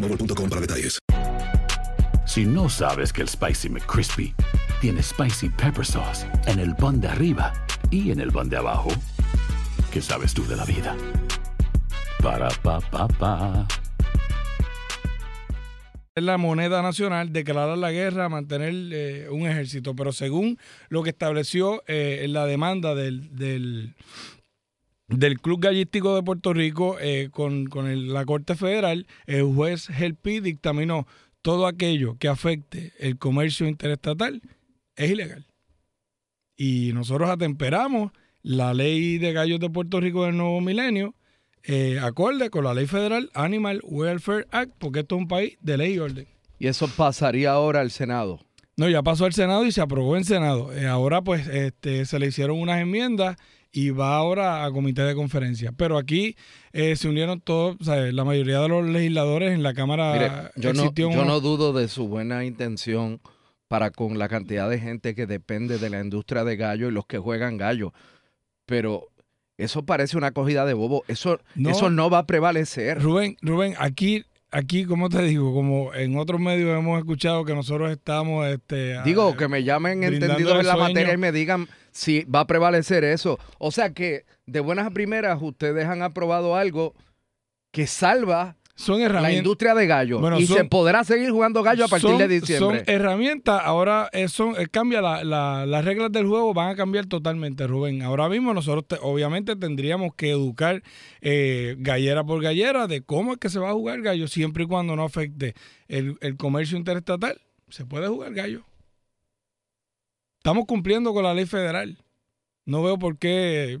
boostmobile.com para detalles. Si no sabes que el Spicy McCrispy tiene Spicy Pepper Sauce en el pan de arriba y en el pan de abajo, ¿qué sabes tú de la vida? Para, pa, pa, pa. es la moneda nacional, declarar la guerra, mantener eh, un ejército. Pero según lo que estableció eh, la demanda del, del, del Club Gallístico de Puerto Rico eh, con, con el- la Corte Federal, el juez Helpi dictaminó todo aquello que afecte el comercio interestatal es ilegal. Y nosotros atemperamos la ley de gallos de Puerto Rico del nuevo milenio, eh, acorde con la ley federal Animal Welfare Act, porque esto es un país de ley y orden. Y eso pasaría ahora al Senado. No, ya pasó al Senado y se aprobó en Senado. Eh, ahora pues este, se le hicieron unas enmiendas y va ahora a comité de conferencia. Pero aquí eh, se unieron todos, sea, la mayoría de los legisladores en la Cámara. Mire, yo, no, yo una- no dudo de su buena intención para con la cantidad de gente que depende de la industria de gallo y los que juegan gallo. Pero eso parece una cogida de bobo. Eso No. eso no va a prevalecer. Rubén, Rubén, aquí, aquí, como te digo, como en otros medios hemos escuchado que nosotros estamos, este, a- Digo, que me llamen entendidos en la sueño. materia y me digan si va a prevalecer eso. O sea que de buenas a primeras ustedes han aprobado algo que salva son la herramientas. industria de gallo Bueno, y son- se podrá seguir jugando gallo a partir son, de diciembre. Son herramientas, ahora son, cambia la- la- las reglas del juego, van a cambiar totalmente, Rubén. Ahora mismo nosotros te- obviamente tendríamos que educar eh, gallera por gallera de cómo es que se va a jugar gallo siempre y cuando no afecte el, el comercio interestatal. Se puede jugar gallo. Estamos cumpliendo con la ley federal. No veo por qué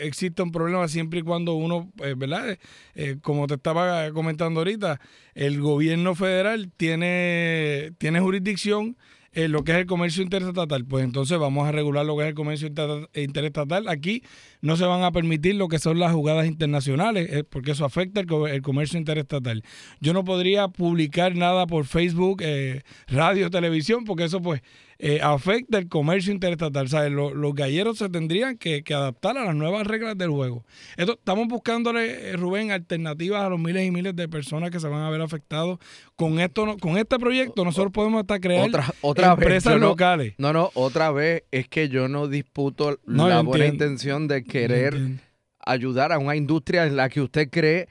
existe un problema siempre y cuando uno, eh, ¿verdad? Eh, como te estaba comentando ahorita, el gobierno federal tiene, tiene jurisdicción en lo que es el comercio interestatal. Pues entonces vamos a regular lo que es el comercio inter- interestatal. Aquí no se van a permitir lo que son las jugadas internacionales, eh, porque eso afecta el comercio interestatal. Yo no podría publicar nada por Facebook, eh, radio, televisión, porque eso pues eh, afecta el comercio interestatal. ¿sabes? Lo- los galleros se tendrían que, que adaptar a las nuevas reglas del juego. Esto, estamos buscándole, eh, Rubén, alternativas a los miles y miles de personas que se van a ver afectados. Con esto, no- con este proyecto, nosotros podemos hasta crear Otra, empresas no- locales. No, no, otra vez es que yo no disputo No, la buena entiendo. intención de querer ayudar a una industria en la que usted cree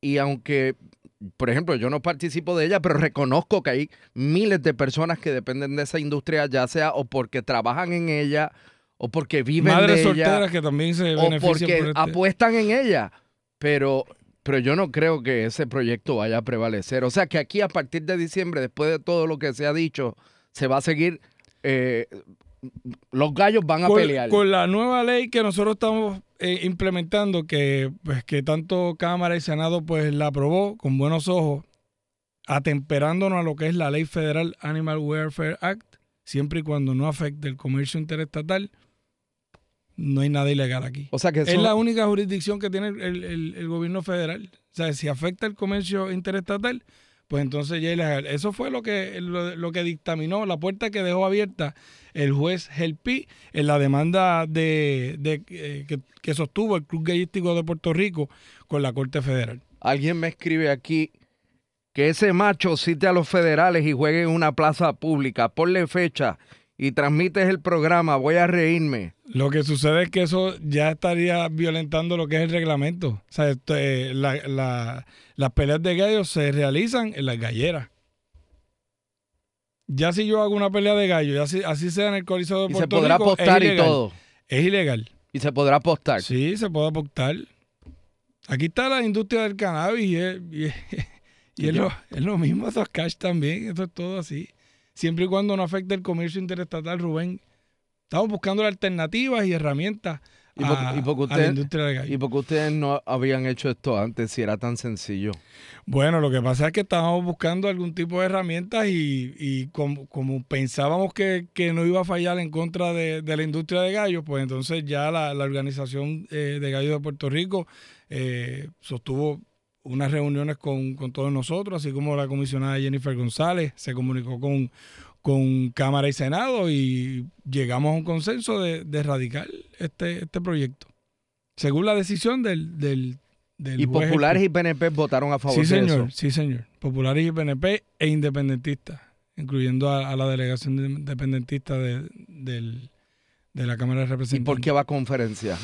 y aunque, por ejemplo, yo no participo de ella, pero reconozco que hay miles de personas que dependen de esa industria, ya sea o porque trabajan en ella o porque viven Madres de solteras ella que también se o benefician porque por este. apuestan en ella. Pero, pero yo no creo que ese proyecto vaya a prevalecer. O sea que aquí a partir de diciembre, después de todo lo que se ha dicho, se va a seguir... eh, los gallos van a con, pelear. con la nueva ley que nosotros estamos eh, implementando, que pues que tanto Cámara y Senado pues la aprobó con buenos ojos, atemperándonos a lo que es la ley federal Animal Welfare Act, siempre y cuando no afecte el comercio interestatal, no hay nada ilegal aquí. o sea que Es la única jurisdicción que tiene el, el- el gobierno federal. O sea, si afecta el comercio interestatal, pues entonces ilegal. Eso fue lo que, lo, lo que dictaminó, la puerta que dejó abierta el juez Gelpi en la demanda de, de, eh, que, que sostuvo el Club Gallístico de Puerto Rico con la Corte Federal. Alguien me escribe aquí que ese macho cite a los federales y juegue en una plaza pública. Ponle fecha y transmites el programa. Voy a reírme. Lo que sucede es que eso ya estaría violentando lo que es el reglamento. O sea, esto, eh, la- la- las peleas de gallos se realizan en las galleras. Ya si yo hago una pelea de gallo, ya si- así sea en el Coliseo de Y se Puerto podrá Rico, apostar y todo. Es ilegal. Y se podrá apostar. Sí, se puede apostar. Aquí está la industria del cannabis y es, y es- y es lo, es lo mismo, esos cash también, esto es todo así. Siempre y cuando no afecte el comercio interestatal, Rubén. Estamos buscando alternativas y herramientas ¿Y por, a, y por qué a la ustedes- industria del gallo. y por qué ustedes no habían hecho esto antes si era tan sencillo? Bueno, lo que pasa es que estábamos buscando algún tipo de herramientas y, y como, como pensábamos que, que no iba a fallar en contra de, de la industria de gallos, pues entonces ya la, la Organización eh, de Gallos de Puerto Rico eh, sostuvo unas reuniones con, con todos nosotros, así como la comisionada Jennifer González se comunicó con, con Cámara y Senado y llegamos a un consenso de, de erradicar este, este proyecto, según la decisión del... del del Y juez populares y PNP votaron a favor Sí, de señor, eso. sí, señor. Populares y PNP e independentistas, incluyendo a, a la delegación de- independentista de, del- de la Cámara de ¿Y Representantes. por qué va a conferencia?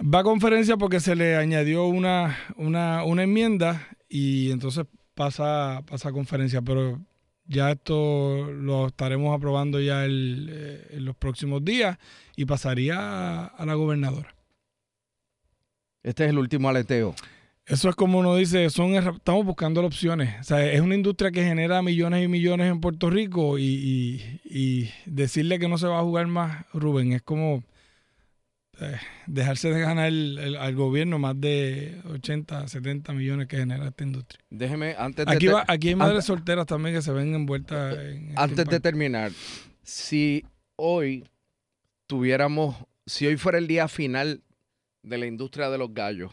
Va a conferencia porque se le añadió una, una, una enmienda y entonces pasa, pasa a conferencia, pero ya esto lo estaremos aprobando ya el, eh, en los próximos días y pasaría a, a la gobernadora. Este es el último aleteo. Eso es como uno dice, son estamos buscando opciones. O sea, es una industria que genera millones y millones en Puerto Rico y, y- y decirle que no se va a jugar más, Rubén, es como eh, dejarse de ganar el- el- al gobierno más de 80, 70 millones que genera esta industria. Déjeme, antes de, Aquí, va- aquí hay madres antes- solteras también que se ven envueltas en este antes de terminar, si hoy tuviéramos, si hoy fuera el día final de la industria de los gallos,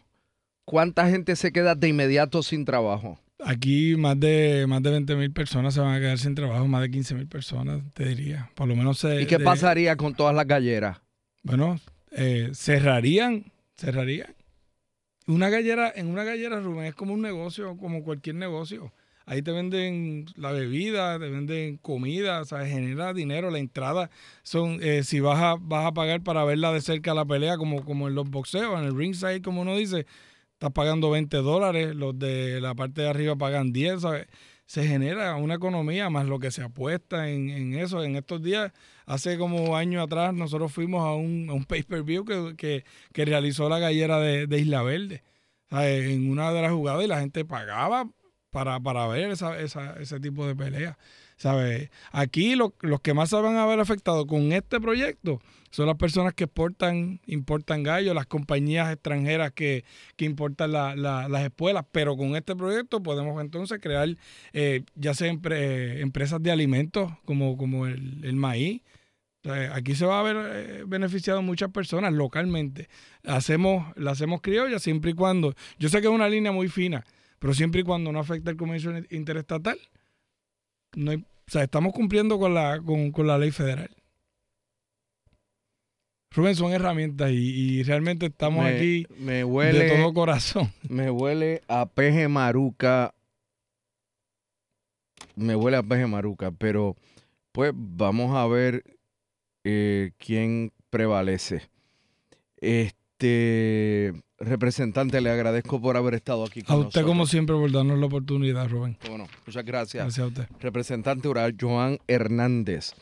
¿cuánta gente se queda de inmediato sin trabajo? Aquí más de más de 20 mil personas se van a quedar sin trabajo, más de 15 mil personas, te diría. Por lo menos se, ¿Y qué de- pasaría con todas las galleras? Bueno, eh, cerrarían, cerrarían. Una gallera, en una gallera, Rubén, es como un negocio, como cualquier negocio. Ahí te venden la bebida, te venden comida, o genera dinero. La entrada son, eh, si vas a, vas a pagar para verla de cerca la pelea, como, como en los boxeos, en el ringside, como uno dice, estás pagando 20 dólares, los de la parte de arriba pagan 10, ¿sabes? Se genera una economía más lo que se apuesta en, en eso. En estos días, hace como años atrás, nosotros fuimos a un, a un pay-per-view que, que, que realizó la gallera de, de Isla Verde. En una de las jugadas y la gente pagaba para, para ver esa, esa- ese tipo de peleas. ¿sabes? Aquí lo- los que más se van a ver afectados con este proyecto son las personas que exportan, importan gallos, las compañías extranjeras que, que importan la- la- las espuelas, pero con este proyecto podemos entonces crear eh, ya sea empre- empresas de alimentos como, como el, el maíz. Sea, aquí se va a ver eh, beneficiado muchas personas localmente. Hacemos, la hacemos criolla siempre y cuando, yo sé que es una línea muy fina, pero siempre y cuando no afecte el comercio interestatal, no hay- o sea, estamos cumpliendo con la, con, con la ley federal. Rubén, son herramientas y, y realmente estamos Me- aquí me huele, de todo corazón. me huele a peje maruca. Me huele a peje maruca, pero pues vamos a ver eh, quién prevalece. Este representante, le agradezco por haber estado aquí con A usted, como siempre, por darnos la oportunidad, Rubén. Bueno, muchas gracias. Gracias a usted. Representante oral Joan Hernández.